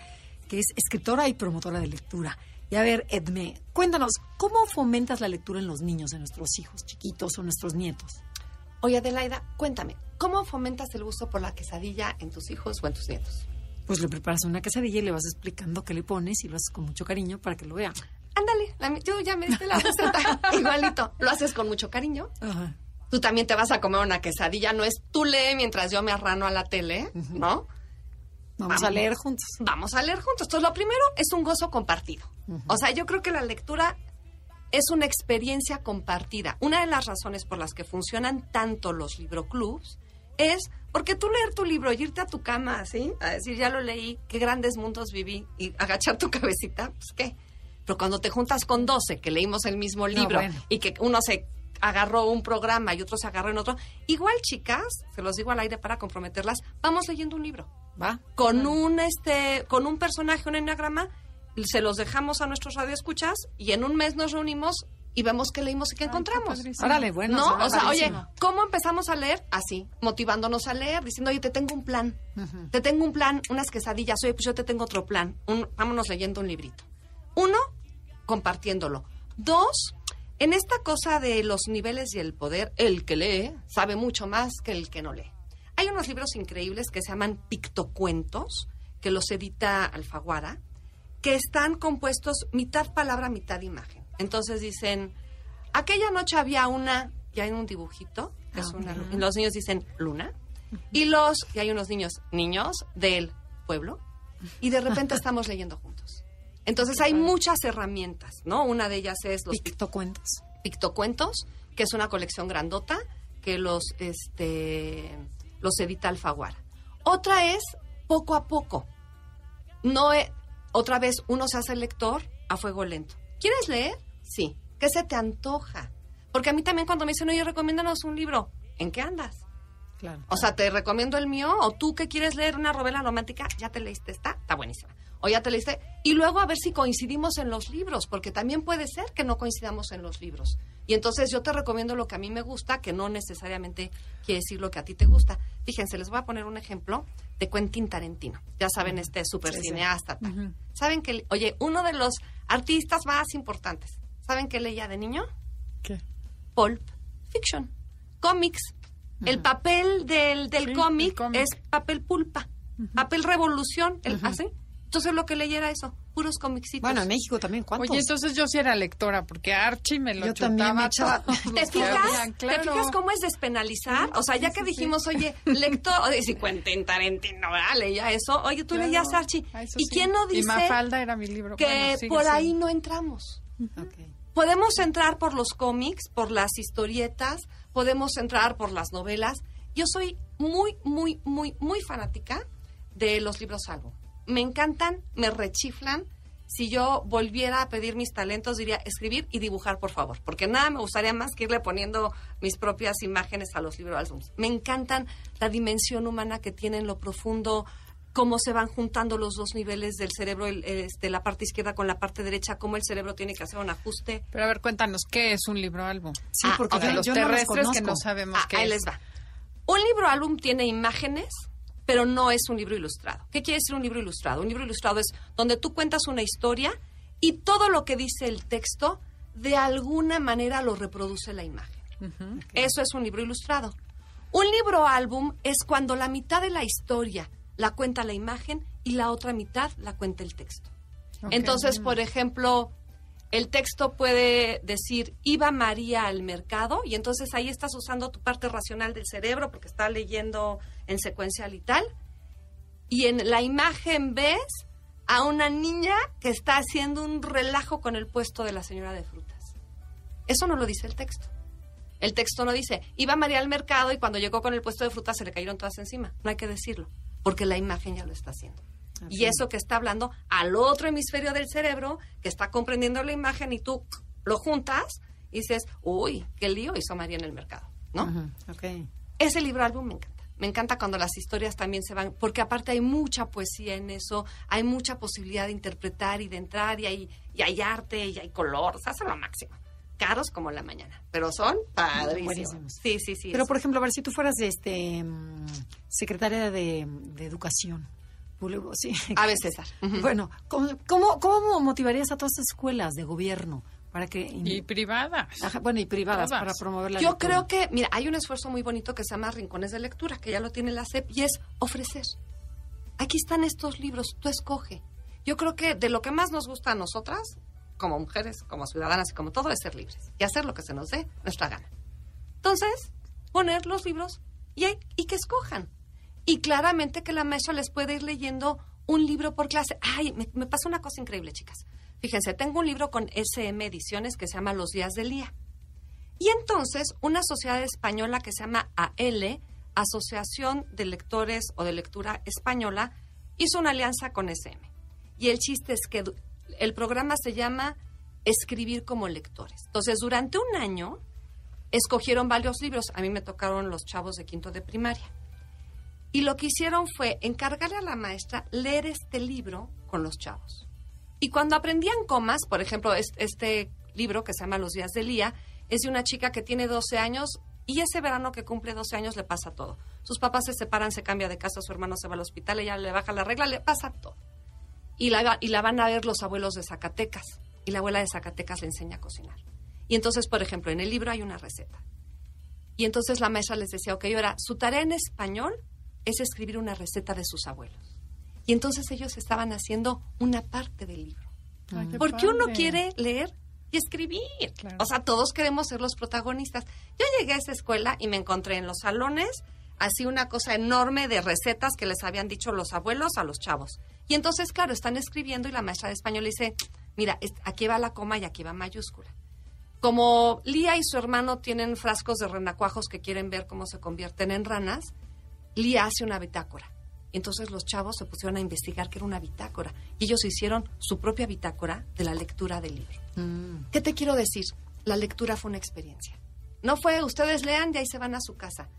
que es escritora y promotora de lectura. Y a ver, Edme, cuéntanos, ¿cómo fomentas la lectura en los niños, en nuestros hijos chiquitos o nuestros nietos?
Oye, Adelaida, cuéntame, ¿cómo fomentas el gusto por la quesadilla en tus hijos o en tus nietos?
Pues le preparas una quesadilla y le vas explicando qué le pones y lo haces con mucho cariño para que lo vean.
Ándale, la yo ya me diste la receta. Igualito. Lo haces con mucho cariño.
Ajá.
Tú también te vas a comer una quesadilla. No es tú lee mientras yo me arrano a la tele, ¿no?
Vamos a leer juntos.
Vamos a leer juntos. Entonces, lo primero es un gozo compartido. O sea, yo creo que la lectura es una experiencia compartida. Una de las razones por las que funcionan tanto los libroclubs es porque tú leer tu libro y irte a tu cama así, a decir, ya lo leí, qué grandes mundos viví, y agachar tu cabecita, pues qué. Pero cuando te juntas con 12 que leímos el mismo libro
bueno.
y que uno se agarró un programa y otro se agarró en otro. Igual, chicas, se los digo al aire para comprometerlas, vamos leyendo un libro.
¿Va?
Con un este, con un personaje, un enagrama, se los dejamos a nuestros radioescuchas y en un mes nos reunimos y vemos qué leímos y qué encontramos.
Órale, bueno.
¿No? O sea, oye. ¿cómo empezamos a leer? Así, motivándonos a leer, diciendo, oye, te tengo un plan. Te tengo un plan, unas quesadillas. Oye, pues yo te tengo otro plan. Un- vámonos leyendo un librito. Uno, compartiéndolo. Dos, en esta cosa de los niveles y el poder, el que lee sabe mucho más que el que no lee. Hay unos libros increíbles que se llaman pictocuentos, que los edita Alfaguara, que están compuestos mitad palabra, mitad imagen. Entonces dicen, aquella noche había una, y hay un dibujito, que es una, y los niños dicen luna, y los, y hay unos niños, niños del pueblo, y de repente estamos leyendo juntos. Entonces hay muchas herramientas, ¿no? Una de ellas es los pic-
Pictocuentos.
pictocuentos, que es una colección grandota que los este los edita Alfaguara. Otra es poco a poco. No e- otra vez uno se hace lector a fuego lento. ¿Quieres leer? Sí. ¿Qué se te antoja? Porque a mí también cuando me dicen, "Oye, recomiéndanos un libro." ¿En qué andas?
Claro.
O sea, te recomiendo el mío, o tú que quieres leer una novela romántica, ya te leíste esta, está buenísima. O ya te leíste. Y luego a ver si coincidimos en los libros, porque también puede ser que no coincidamos en los libros. Y entonces yo te recomiendo lo que a mí me gusta, que no necesariamente quiere decir lo que a ti te gusta. Fíjense, les voy a poner un ejemplo de Quentin Tarantino. Ya saben, este super
Sí, sí.
cineasta. Saben que, oye, uno de los artistas más importantes, ¿saben qué leía de niño?
¿Qué?
Pulp Fiction, cómics. El papel del, del
Sí,
cómic es papel pulpa, papel revolución, el, ¿así? Entonces lo que leía era eso, puros comicitos.
Bueno, en México también, ¿cuántos?
Oye, entonces yo sí era lectora, porque Archie me lo
Yo también me echaba-
¿Te fijas?
habían,
¿Te
claro.
fijas cómo es despenalizar? O sea, ya que dijimos, oye, lector, oye, si Quentin Tarantino. Leía eso. Oye, tú
Claro.
leías Archie.
Ah, eso
¿Y
sí.
quién no
Y
dice
Mafalda era mi libro.
que
Bueno,
por
siendo.
ahí no entramos?
Ok.
Podemos entrar por los cómics, por las historietas, podemos entrar por las novelas. Yo soy muy, muy, muy, muy fanática de los libros álbum. Me encantan, me rechiflan. Si yo volviera a pedir mis talentos, diría escribir y dibujar, por favor. Porque nada me gustaría más que irle poniendo mis propias imágenes a los libros álbums. Me encantan la dimensión humana que tienen, lo profundo, cómo se van juntando los dos niveles del cerebro, el- este, la parte izquierda con la parte derecha, cómo el cerebro tiene que hacer un ajuste.
Pero a ver, cuéntanos, ¿qué es un libro álbum?
Sí,
Ah,
porque
ok.
yo,
los
yo no los
terrestres que
conozco.
no sabemos
Ah,
qué
ahí
es.
les va. Un libro álbum tiene imágenes, pero no es un libro ilustrado. ¿Qué quiere decir un libro ilustrado? Un libro ilustrado es donde tú cuentas una historia y todo lo que dice el texto de alguna manera lo reproduce la imagen. Eso es un libro ilustrado. Un libro álbum es cuando la mitad de la historia la cuenta la imagen y la otra mitad la cuenta el texto. Entonces, por ejemplo, el texto puede decir, iba María al mercado, y entonces ahí estás usando tu parte racional del cerebro porque está leyendo en secuencial y tal. Y en la imagen ves a una niña que está haciendo un relajo con el puesto de la señora de frutas. Eso no lo dice el texto. El texto no dice, iba María al mercado y cuando llegó con el puesto de frutas se le cayeron todas encima. No hay que decirlo, porque la imagen ya lo está haciendo. Y eso que está hablando al otro hemisferio del cerebro, que está comprendiendo la imagen y tú lo juntas y dices, uy, qué lío hizo María en el mercado, ¿no?
Ujú, ok.
Ese libro álbum me encanta. Me encanta cuando las historias también se van, porque aparte hay mucha poesía en eso, hay mucha posibilidad de interpretar y de entrar, y hay, y hay arte, y hay color, o sea, lo máximo. Caros como la mañana, pero son padrísimos.
Buenísimos.
Sí, sí, sí.
Pero,
eso.
por ejemplo, a ver, si tú fueras este, mm, secretaria de, de Educación, sí.
A ver, César.
Bueno, ¿cómo, cómo, cómo motivarías a todas estas escuelas de gobierno para que...
Y privadas.
Ajá, bueno, y privadas
Todas.
para promover la
Yo
lectura?
creo que, mira, hay un esfuerzo muy bonito que se llama Rincones de Lectura, que ya lo tiene la SEP, y es ofrecer. Aquí están estos libros, tú escoge. Yo creo que de lo que más nos gusta a nosotras, como mujeres, como ciudadanas y como todo, es ser libres y hacer lo que se nos dé nuestra gana. Entonces, poner los libros y, que escojan. Y claramente que la maestra les puede ir leyendo un libro por clase. Ay, me, me pasa una cosa increíble, chicas. Fíjense, tengo un libro con SM Ediciones que se llama Los Días del Día. Y entonces una sociedad española que se llama AL, Asociación de Lectores o de Lectura Española, hizo una alianza con SM. Y el chiste es que el programa se llama Escribir como lectores. Entonces, durante un año, escogieron varios libros. A mí me tocaron los chavos de quinto de primaria. Y lo que hicieron fue encargarle a la maestra leer este libro con los chavos. Y cuando aprendían comas, por ejemplo, es- este libro que se llama Los días de Lía, es de una chica que tiene 12 años y ese verano que cumple 12 años le pasa todo. Sus papás se separan, se cambia de casa, su hermano se va al hospital, ella le baja la regla, le pasa todo. Y la, y la van a ver los abuelos de Zacatecas. Y la abuela de Zacatecas le enseña a cocinar. Y entonces, por ejemplo, en el libro hay una receta. Y entonces la maestra les decía, ok, ahora su tarea en español es escribir una receta de sus abuelos. Y entonces ellos estaban haciendo una parte del libro.
Ay,
Porque uno quiere leer y escribir.
Claro.
O sea, todos queremos ser los protagonistas. Yo llegué a esa escuela y me encontré en los salones así una cosa enorme de recetas que les habían dicho los abuelos a los chavos. Y entonces, claro, están escribiendo y la maestra de español le dice, mira, aquí va la coma y aquí va mayúscula. Como Lía y su hermano tienen frascos de renacuajos que quieren ver cómo se convierten en ranas, Lía hace una bitácora. Entonces los chavos se pusieron a investigar qué era una bitácora y ellos hicieron su propia bitácora de la lectura del libro. ¿Qué te quiero decir? La lectura fue una experiencia. No fue ustedes lean y ahí se van a su casa.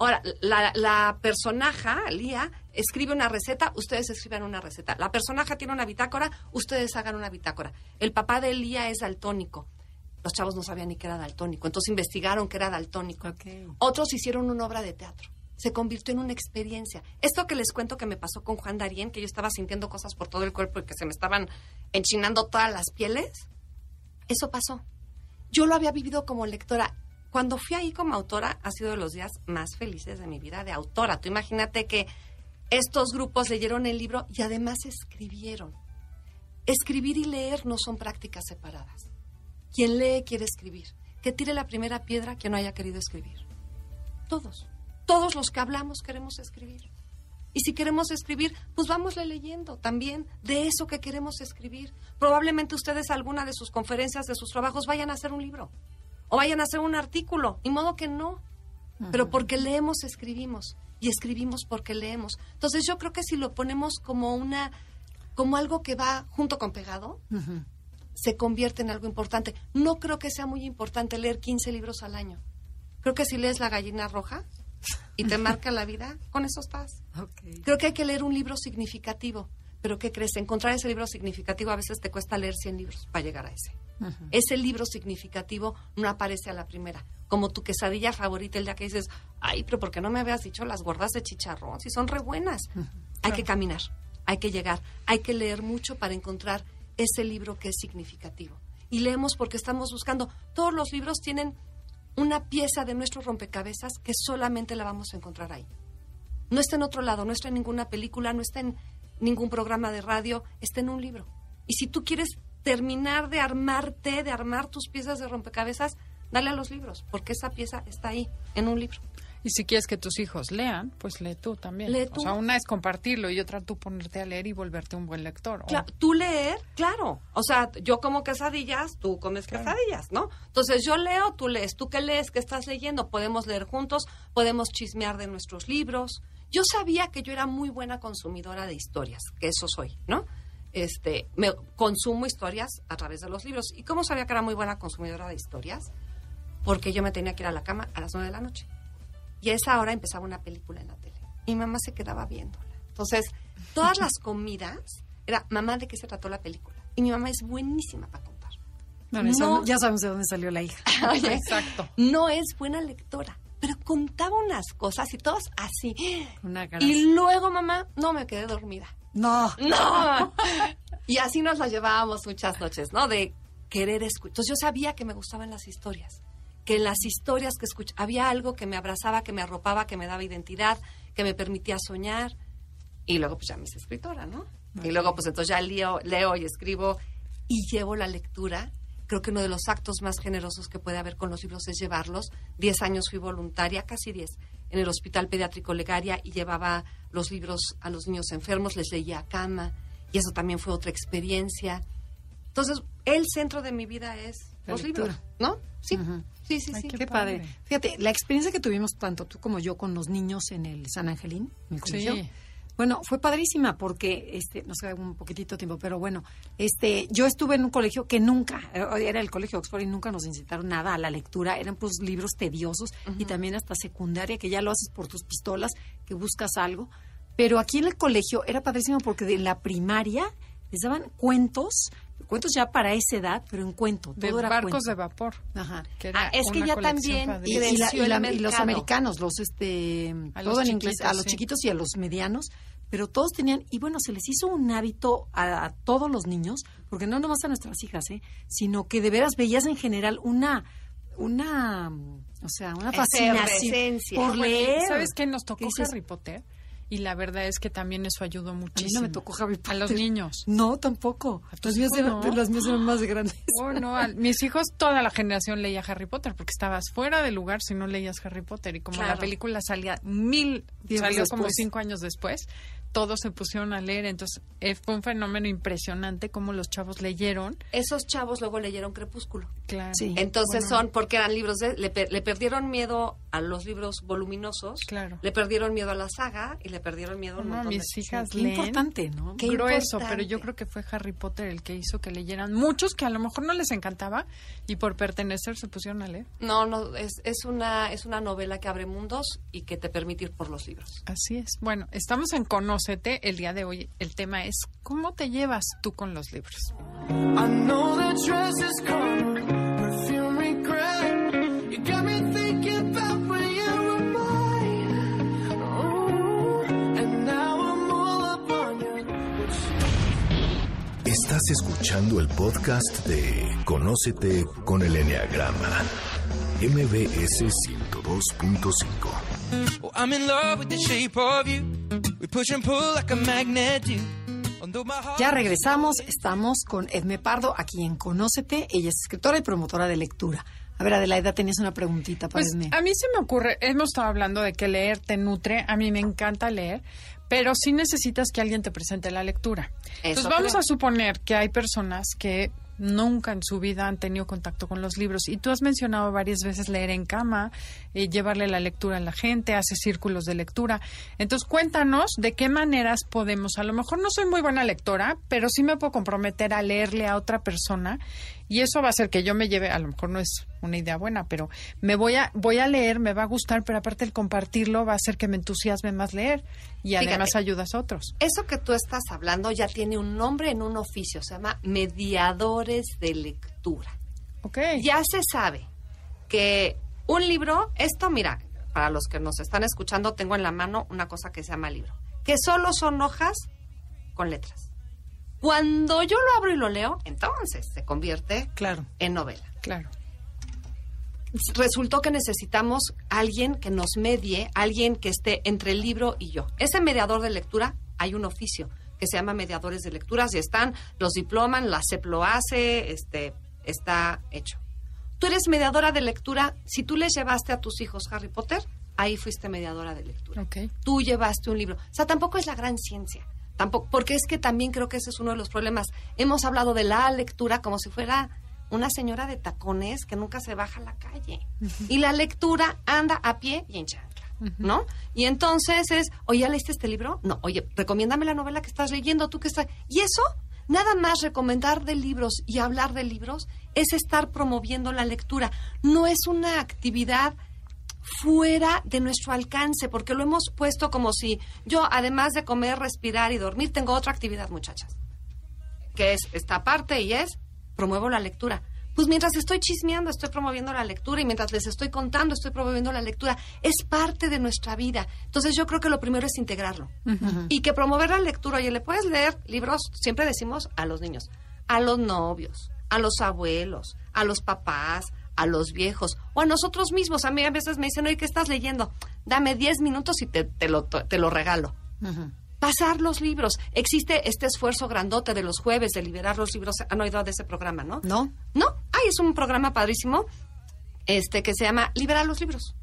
Ahora, la, la personaja, Lía, escribe una receta, ustedes escriban una receta. La personaja tiene una bitácora, ustedes hagan una bitácora. El papá de Lía es daltónico. Los chavos no sabían ni que era daltónico, entonces investigaron que era daltónico. Otros hicieron una obra de teatro. Se convirtió en una experiencia. Esto que les cuento que me pasó con Juan Darien, que yo estaba sintiendo cosas por todo el cuerpo y que se me estaban enchinando todas las pieles, eso pasó. Yo lo había vivido como lectora. Cuando fui ahí como autora, ha sido de los días más felices de mi vida de autora. Tú imagínate que estos grupos leyeron el libro y además escribieron. Escribir y leer no son prácticas separadas. Quien lee quiere escribir. Que tire la primera piedra quien no haya querido escribir. Todos. Todos los que hablamos queremos escribir. Y si queremos escribir, pues vámosle leyendo también de eso que queremos escribir. Probablemente ustedes alguna de sus conferencias, de sus trabajos, vayan a hacer un libro o vayan a hacer un artículo. Y modo que no. Pero porque leemos, escribimos. Y escribimos porque leemos. Entonces yo creo que si lo ponemos como una, como algo que va junto con pegado, se convierte en algo importante. No creo que sea muy importante leer 15 libros al año. Creo que si lees La gallina roja y te marca la vida, con eso estás.
Ok.
Creo que hay que leer un libro significativo. Pero ¿qué crees? Encontrar ese libro significativo a veces te cuesta leer 100 libros para llegar a ese. Ese libro significativo no aparece a la primera. Como tu quesadilla favorita el día que dices, ay, pero ¿por qué no me habías dicho las gordas de chicharrón? Si son re buenas. Hay que caminar, hay que llegar, hay que leer mucho para encontrar ese libro que es significativo. Y leemos porque estamos buscando. Todos los libros tienen una pieza de nuestro rompecabezas que solamente la vamos a encontrar ahí. No está en otro lado, no está en ninguna película, no está en ningún programa de radio, está en un libro. Y si tú quieres terminar de armarte, de armar tus piezas de rompecabezas, dale a los libros, porque esa pieza está ahí, en un libro.
Y si quieres que tus hijos lean, pues lee tú también.
Lee
O
tú.
sea, una es compartirlo y otra tú ponerte a leer y volverte un buen lector. O-
tú leer, claro. O sea, yo como quesadillas, tú comes quesadillas, ¿no? Entonces yo leo, tú lees. ¿Tú qué lees? ¿Qué estás leyendo? Podemos leer juntos, podemos chismear de nuestros libros. Yo sabía que yo era muy buena consumidora de historias, que eso soy, ¿no? Este, me consumo historias a través de los libros. ¿Y cómo sabía que era muy buena consumidora de historias? Porque yo me tenía que ir a la cama a las nueve de la noche. Y a esa hora empezaba una película en la tele. Y mi mamá se quedaba viéndola. Entonces, todas las comidas era, mamá, ¿de qué se trató la película? Y mi mamá es buenísima para contar.
Bueno,
No.
ya sabemos de dónde salió la hija.
Exacto.
No es buena lectora, pero contaba unas cosas y todos así.
Una.
Y luego, mamá, no me quedé dormida.
No.
¡No! y así nos la llevábamos muchas noches, ¿no? De querer escuchar. Entonces yo sabía que me gustaban las historias. Que en las historias que escuché había algo que me abrazaba, que me arropaba, que me daba identidad, que me permitía soñar. Y luego, pues ya me hice escritora, ¿no? Y luego, pues entonces ya leo, leo y escribo y llevo la lectura. Creo que uno de los actos más generosos que puede haber con los libros es llevarlos. Diez años fui voluntaria, casi diez, en el Hospital Pediátrico Legaria y llevaba los libros a los niños enfermos, les leía a cama y eso también fue otra experiencia. Entonces, el centro de mi vida es
La
los
lectura.
libros, ¿no? Sí, sí, sí,
Ay,
sí.
qué
Qué padre.
padre.
Fíjate, la experiencia que tuvimos tanto tú como yo con los niños en el San Angelín, en el colegio,
Sí.
Bueno, fue padrísima porque, este, nos queda un poquitito tiempo, pero bueno, este, yo estuve en un colegio que nunca, eh, era el colegio Oxford y nunca nos incitaron nada a la lectura, eran pues libros tediosos y también hasta secundaria, que ya lo haces por tus pistolas, que buscas algo. Pero aquí en el colegio era padrísimo porque de la primaria les daban cuentos, cuentos ya para esa edad, pero en cuento,
De
todo era
barcos
cuento.
de vapor.
Ajá.
que era
Ah, es que ya también
Y,
padrísima.
y la-
creció
y la-
el
y los americanos, los este,
A
todo
los
en inglés, a los
sí.
chiquitos y a los medianos, pero todos tenían, y bueno, se les hizo un hábito a, a todos los niños, porque no nomás a nuestras hijas, ¿eh? sino que de veras veías en general una, una, o sea, una fascinación por leer.
¿Sabes qué? Nos tocó? Harry Potter y la verdad es que también eso ayudó
A mí
muchísimo.
no me tocó Harry Potter.
A los niños.
No, tampoco.
¿A tus
Los míos,
hijos
eran,
no?
los míos eran más grandes.
Oh, no, al- mis hijos, toda la generación leía Harry Potter porque estabas fuera de lugar si no leías Harry Potter. Y como la película salía mil,
Tiempos
salió como cinco años después, todos se pusieron a leer. Entonces eh, fue un fenómeno impresionante como los chavos leyeron.
Esos chavos luego leyeron Crepúsculo.
Claro.
Sí.
Entonces
Bueno.
son, porque eran libros de, le, per- le perdieron miedo a los libros voluminosos,
Claro.
le perdieron miedo a la saga y le perdieron miedo a un
No,
montón
mis
de
hijas
Qué
leen
importante, ¿no?
Qué
grueso,
importante.
pero yo creo que fue Harry Potter el que hizo que leyeran muchos que a lo mejor no les encantaba y por pertenecer se pusieron a leer.
No, no, es, es, una, es una novela que abre mundos y que te permite ir por los libros.
Así es. Bueno, estamos en Conócete. El día de hoy el tema es ¿cómo te llevas tú con los libros?
I know
Estás escuchando el podcast de Conócete con el Enneagrama. MBS 102.5.
Oh, I'm in love with the shape of you. We push and pull like a magnet do. Although my heart
Ya regresamos, estamos con Edme Pardo aquí en Conócete. Ella es escritora y promotora de lectura. A ver, Adelaida, tenías una preguntita para
Pues
Edme.
a mí se me ocurre, hemos estado hablando de que leer te nutre, a mí me encanta leer, pero sí necesitas que alguien te presente la lectura. Entonces vamos
creo.
a suponer que hay personas que nunca en su vida han tenido contacto con los libros y tú has mencionado varias veces leer en cama, eh, llevarle la lectura a la gente, haces círculos de lectura. Entonces cuéntanos de qué maneras podemos, a lo mejor no soy muy buena lectora, pero sí me puedo comprometer a leerle a otra persona y eso va a hacer que yo me lleve, a lo mejor no es una idea buena, pero me voy a voy a leer, me va a gustar, pero aparte el compartirlo va a hacer que me entusiasme más leer y además ayudas a otros.
Eso que tú estás hablando ya tiene un nombre en un oficio, se llama mediadores de lectura.
¿Ok?
Ya se sabe que un libro, esto mira, para los que nos están escuchando, tengo en la mano una cosa que se llama libro, que solo son hojas con letras. Cuando yo lo abro y lo leo, entonces se convierte
Claro.
en novela.
Claro.
Resultó que necesitamos alguien que nos medie, alguien que esté entre el libro y yo. Ese mediador de lectura, hay un oficio que se llama mediadores de lecturas y están, los diploman, la CEP lo hace, este, está hecho. Tú eres mediadora de lectura, si tú les llevaste a tus hijos Harry Potter, ahí fuiste mediadora de lectura.
Ok.
Tú llevaste un libro. O sea, tampoco es la gran ciencia. Tampoco, porque es que también creo que ese es uno de los problemas. Hemos hablado de la lectura como si fuera una señora de tacones que nunca se baja a la calle. Y la lectura anda a pie y en chancla, ¿no? Y entonces es, oye, ¿ya leíste este libro? No, oye, recomiéndame la novela que estás leyendo, tú que estás... Y eso, nada más recomendar de libros y hablar de libros es estar promoviendo la lectura. No es una actividad fuera de nuestro alcance, porque lo hemos puesto como si yo, además de comer, respirar y dormir, tengo otra actividad, muchachas, que es esta parte y es promuevo la lectura. Pues mientras estoy chismeando, estoy promoviendo la lectura y mientras les estoy contando, estoy promoviendo la lectura. Es parte de nuestra vida. Entonces yo creo que lo primero es integrarlo. Y que promover la lectura, oye, le puedes leer libros, siempre decimos a los niños, a los novios, a los abuelos, a los papás, a los viejos o a nosotros mismos. A mí a veces me dicen, oye, ¿qué estás leyendo? Dame 10 minutos y te, te lo, te lo regalo. Pasar los libros. Existe este esfuerzo grandote de los jueves de liberar los libros. Han oído de ese programa, ¿no?
¿No?
No, ay, es un programa padrísimo este que se llama Liberar los libros.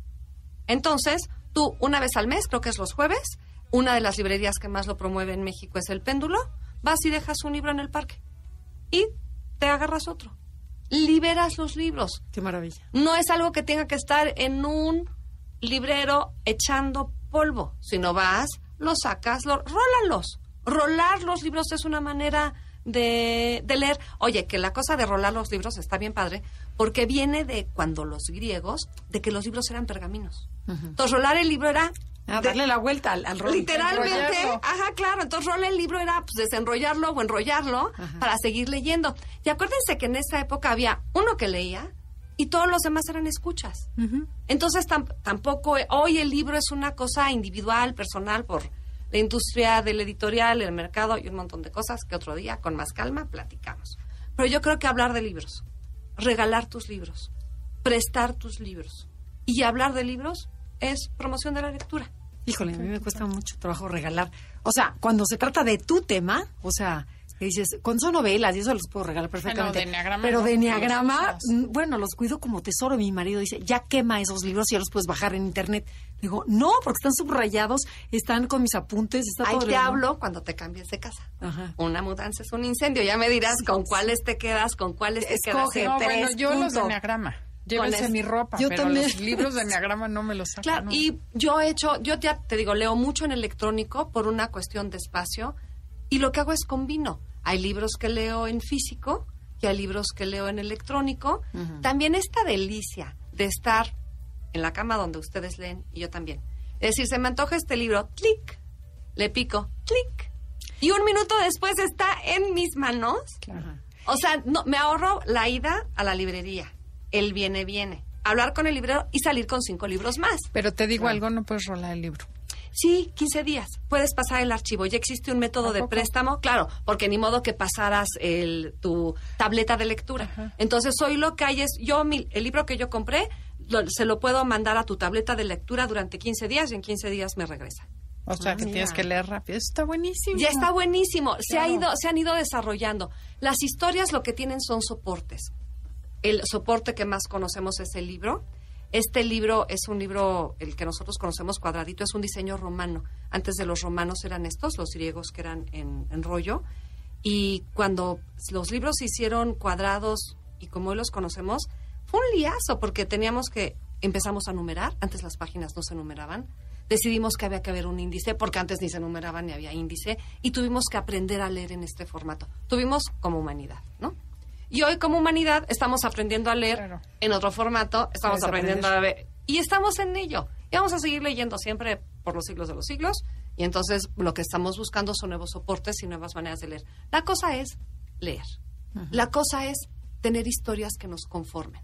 Entonces, tú una vez al mes, creo que es los jueves, una de las librerías que más lo promueve en México es El Péndulo, vas y dejas un libro en el parque y te agarras otro. Liberas los libros.
Qué maravilla.
No es algo que tenga que estar en un librero echando polvo, sino vas, los sacas, lo, rólalos. Rolar los libros es una manera de, de leer. Oye, que la cosa de rolar los libros está bien padre, porque viene de cuando los griegos, de que los libros eran pergaminos. Entonces, rolar el libro era
Ah,
de-
darle la vuelta al, al rollo.
Literalmente, ajá, claro. Entonces, rola el libro era pues, desenrollarlo o enrollarlo para seguir leyendo. Y acuérdense que en esa época había uno que leía y todos los demás eran escuchas. Entonces, tam- tampoco, hoy el libro es una cosa individual, personal, por la industria del editorial, el mercado y un montón de cosas que otro día, con más calma, platicamos. Pero yo creo que hablar de libros, regalar tus libros, prestar tus libros y hablar de libros es promoción de la lectura.
Híjole, a mí me cuesta mucho trabajo regalar. O sea, cuando se trata de tu tema, o sea, que dices, cuando son novelas y eso los puedo regalar perfectamente.
de enneagrama
pero
no,
de enneagrama, mm, bueno, los cuido como tesoro. Mi marido dice, ya quema esos libros y ya los puedes bajar en internet. Digo, no, porque están subrayados, están con mis apuntes, está
Ahí
todo.
te hablo cuando te cambies de casa.
Ajá.
Una mudanza es un incendio. Ya me dirás con cuáles te quedas, con cuáles te
Escoge.
quedas.
No, bueno, yo los de enneagrama. Llévense
es-
mi ropa,
Yo
pero
también.
los libros de enneagrama no me los sacan.
Claro,
no.
y yo he hecho, yo ya te digo, leo mucho en electrónico por una cuestión de espacio y lo que hago es combino. Hay libros que leo en físico y hay libros que leo en electrónico. También esta delicia de estar en la cama donde ustedes leen y yo también. Es decir, se me antoja este libro, clic, le pico, clic. Y un minuto después está en mis manos. O sea, no, me ahorro la ida a la librería. El viene, viene. Hablar con el librero y salir con cinco libros más.
Pero te digo algo, no puedes rolar el libro.
Sí, 15 días. Puedes pasar el archivo. Ya existe un método de préstamo, claro, porque ni modo que pasaras el, tu tableta de lectura. Entonces, hoy lo que hay es, yo, mi- el libro que yo compré, lo- se lo puedo mandar a tu tableta de lectura durante 15 días y en 15 días me regresa.
O sea, que tienes que leer rápido. Eso está buenísimo.
Ya está buenísimo. Se, ha ido, se han ido desarrollando. Las historias lo que tienen son soportes. El soporte que más conocemos es el libro. Este libro es un libro, el que nosotros conocemos cuadradito, es un diseño romano. Antes de los romanos eran estos, los griegos que eran en, rollo. Y cuando los libros se hicieron cuadrados y como hoy los conocemos, fue un liazo porque teníamos que, empezamos a numerar, antes las páginas no se numeraban, decidimos que había que haber un índice, porque antes ni se numeraban ni había índice, y tuvimos que aprender a leer en este formato. Tuvimos como humanidad, ¿no? Y hoy como humanidad estamos aprendiendo a leer
Claro.
en otro formato, estamos aprendiendo a ver, y estamos en ello. Y vamos a seguir leyendo siempre por los siglos de los siglos, y entonces lo que estamos buscando son nuevos soportes y nuevas maneras de leer. La cosa es leer. La cosa es tener historias que nos conformen.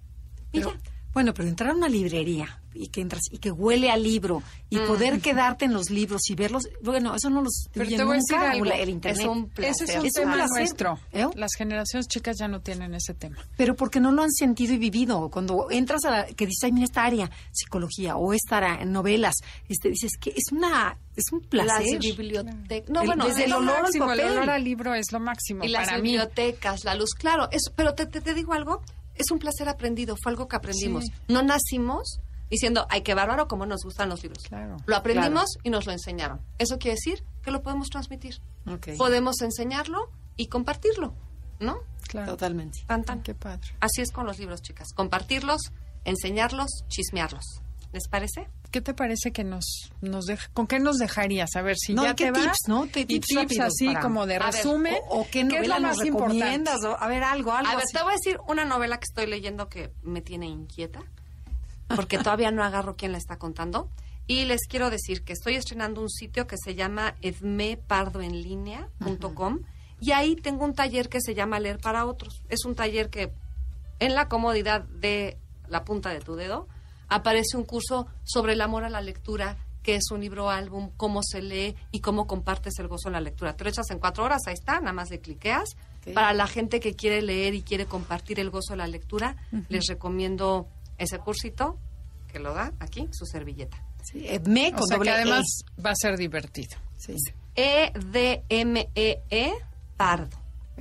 Y
Pero-
ya.
Bueno, pero entrar a una librería y que entras y que huele a libro y
Mm.
poder quedarte en los libros y verlos, bueno, eso no los
Pero te voy a decir
nunca,
algo.
el internet.
Es un placer.
Ese es un
Es un
tema
placer.
nuestro.
¿Eh?
Las generaciones chicas ya no tienen ese tema.
Pero porque no lo han sentido y vivido. Cuando entras a la, que dices, ay, mira esta área, psicología, o esta área, novelas, este, dices que es una, es un placer.
Las bibliotecas. No,
El-
bueno,
desde
es
el
lo
olor al
máximo, el
papel.
olor al libro es lo máximo
y las
para mí.
bibliotecas, la luz, claro, es, pero te, te, te digo algo, es un placer aprendido, fue algo que aprendimos.
Sí.
No nacimos diciendo, ay, qué bárbaro, cómo nos gustan los libros.
Claro.
Lo aprendimos y nos lo enseñaron. Eso quiere decir que lo podemos transmitir. Podemos enseñarlo y compartirlo, ¿no?
Claro.
Totalmente.
Tan, tan.
Qué padre.
Así es con los libros, chicas. Compartirlos, enseñarlos, chismearlos. ¿Les parece?
¿Qué te parece que nos, nos deja, con qué nos dejarías? A ver, si
No,
ya
¿y qué
te vas,
tips, no? ¿Qué
y
tips
tips así
para-
como de
A ver,
resumen.
O, o qué
es
novela
lo
nos
más
recomiendas? O- a ver, algo, algo
A ver,
así.
te voy a decir una novela que estoy leyendo que me tiene inquieta, porque todavía no agarro quién la está contando. Y les quiero decir que estoy estrenando un sitio que se llama edmepardoenlinea.com y ahí tengo un taller que se llama Leer para Otros. Es un taller que en la comodidad de la punta de tu dedo aparece un curso sobre el amor a la lectura, qué es un libro álbum, cómo se lee y cómo compartes el gozo en la lectura. Te lo echas en cuatro horas, ahí está, nada más le cliqueas. Para la gente que quiere leer y quiere compartir el gozo de la lectura, les recomiendo ese cursito que lo da aquí, su servilleta.
Sí, Edme
O
con
sea,
doble
que
E.
además va a ser divertido.
Sí.
E-D-M-E-E E Pardo.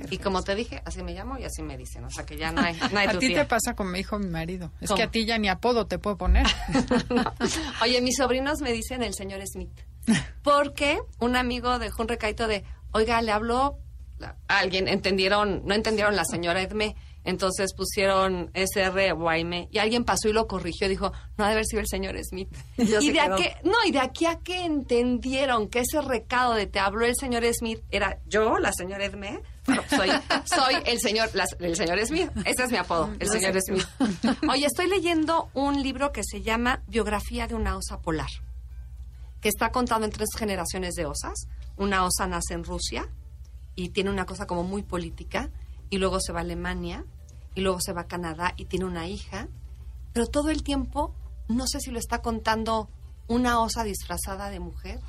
Y como te dije, así me llamo y así me dicen. O sea que ya no hay, no hay
A ti
tía.
te pasa como me dijo mi marido. Es
¿Cómo?
que a ti ya ni apodo te puedo poner.
Oye, mis sobrinos me dicen el señor Smith. Porque un amigo dejó un recaito de, oiga, le habló a alguien, entendieron, no entendieron la señora Edme. Entonces pusieron SR o AM y alguien pasó y lo corrigió. Dijo, no ha de haber sido el señor Smith. Y
se
de, aquí, no, y de aquí a que entendieron que ese recado de te habló el señor Smith era yo, la señora Edme. Soy, soy el señor, las- el señor Smith. Ese es mi apodo, el señor Smith. Oye, estoy leyendo un libro que se llama Biografía de una osa polar que está contado en tres generaciones de osas. Una osa nace en Rusia y tiene una cosa como muy política, y luego se va a Alemania, y luego se va a Canadá y tiene una hija, pero todo el tiempo no sé si lo está contando una osa disfrazada de mujer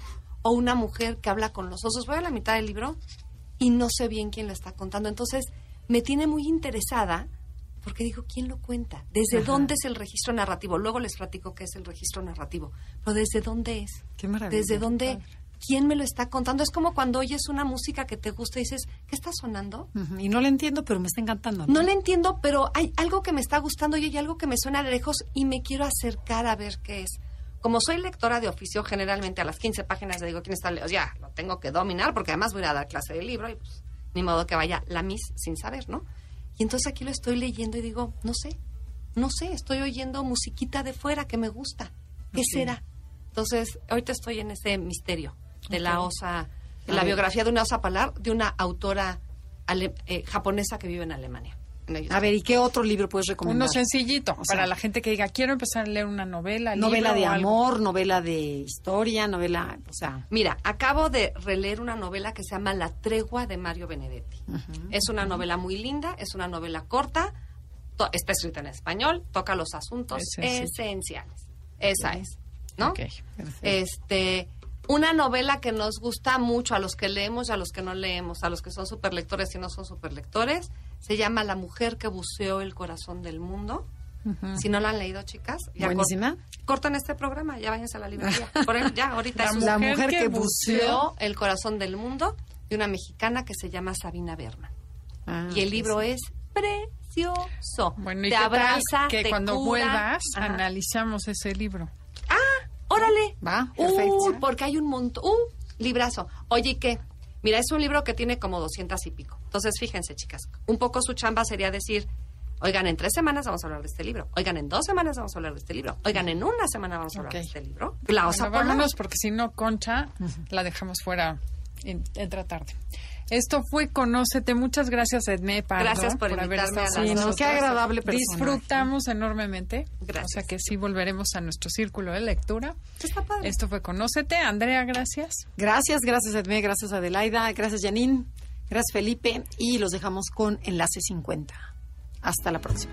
o una mujer que habla con los osos. Voy a la mitad del libro y no sé bien quién lo está contando. Entonces me tiene muy interesada porque digo, ¿quién lo cuenta? ¿Desde dónde es el registro narrativo? Luego les platico qué es el registro narrativo, pero ¿desde dónde es?
Qué maravilla.
¿Desde dónde? ¿Quién me lo está contando? Es como cuando oyes una música que te gusta y dices, ¿qué está sonando?
Y no le entiendo, pero me está encantando.
No le entiendo, pero hay algo que me está gustando y hay algo que me suena de lejos y me quiero acercar a ver qué es. Como soy lectora de oficio, generalmente a las 15 páginas le digo quién está lejos. Ya, lo tengo que dominar porque además voy a dar clase de libro y pues ni modo que vaya la mis sin saber, ¿no? Y entonces aquí lo estoy leyendo y digo, no sé, no sé, estoy oyendo musiquita de fuera que me gusta. ¿Qué será? Entonces, ahorita estoy en ese misterio de la osa, de la biografía de una osa polar de una autora ale- eh, japonesa que vive en Alemania.
A ver, ¿y qué otro libro puedes recomendar?
Uno sencillito,
O sea,
para la gente que diga, quiero empezar a leer una novela.
Novela
libro
de
o algo".
amor, novela de historia, novela, o sea,
Mira, acabo de releer una novela que se llama La tregua de Mario Benedetti. Es una novela muy linda, es una novela corta, está escrita en español, toca los asuntos esenciales. Esa es, ¿no?
Ok.
Este, una novela que nos gusta mucho a los que leemos y a los que no leemos, a los que son superlectores y no son superlectores, se llama La mujer que buceó el corazón del mundo. Si no la han leído, chicas, ya cor-
buenísima.
cortan este programa, ya váyanse a la librería. Por ahí, ya, ahorita
La
es un-
La
mujer
mujer
que
que
buceó.
El corazón del mundo de una mexicana que se llama Sabina Berman.
Ah,
y el libro
sí.
es precioso.
Bueno, y
te
qué tal
abraza,
que
te
cuando
cura.
vuelvas
Ajá.
analizamos ese libro.
¡Órale!
Va,
Uh,
perfecto.
porque hay un montón. ¡Uh! Librazo. Oye, ¿y qué? Mira, es un libro que tiene como 200 y pico. Entonces, fíjense, chicas. Un poco su chamba sería decir, oigan, en tres semanas vamos a hablar de este libro. Oigan, en dos semanas vamos a hablar de este libro. Oigan, en una semana vamos a hablar de este libro. La osa
Bueno, vámonos porque si no, Concha, la dejamos fuera. en- entra tarde. Esto fue Conócete. Muchas gracias, Edme Pardo,
Gracias por
haber
invitarme a
estado con
Sí, no, qué agradable persona.
Disfrutamos enormemente.
Gracias.
O sea que sí volveremos a nuestro círculo de lectura.
Está padre.
Esto fue Conócete. Andrea, gracias.
Gracias, gracias Edmé, gracias Adelaida, gracias Janine, gracias Felipe y los dejamos con Enlace 50. Hasta la próxima.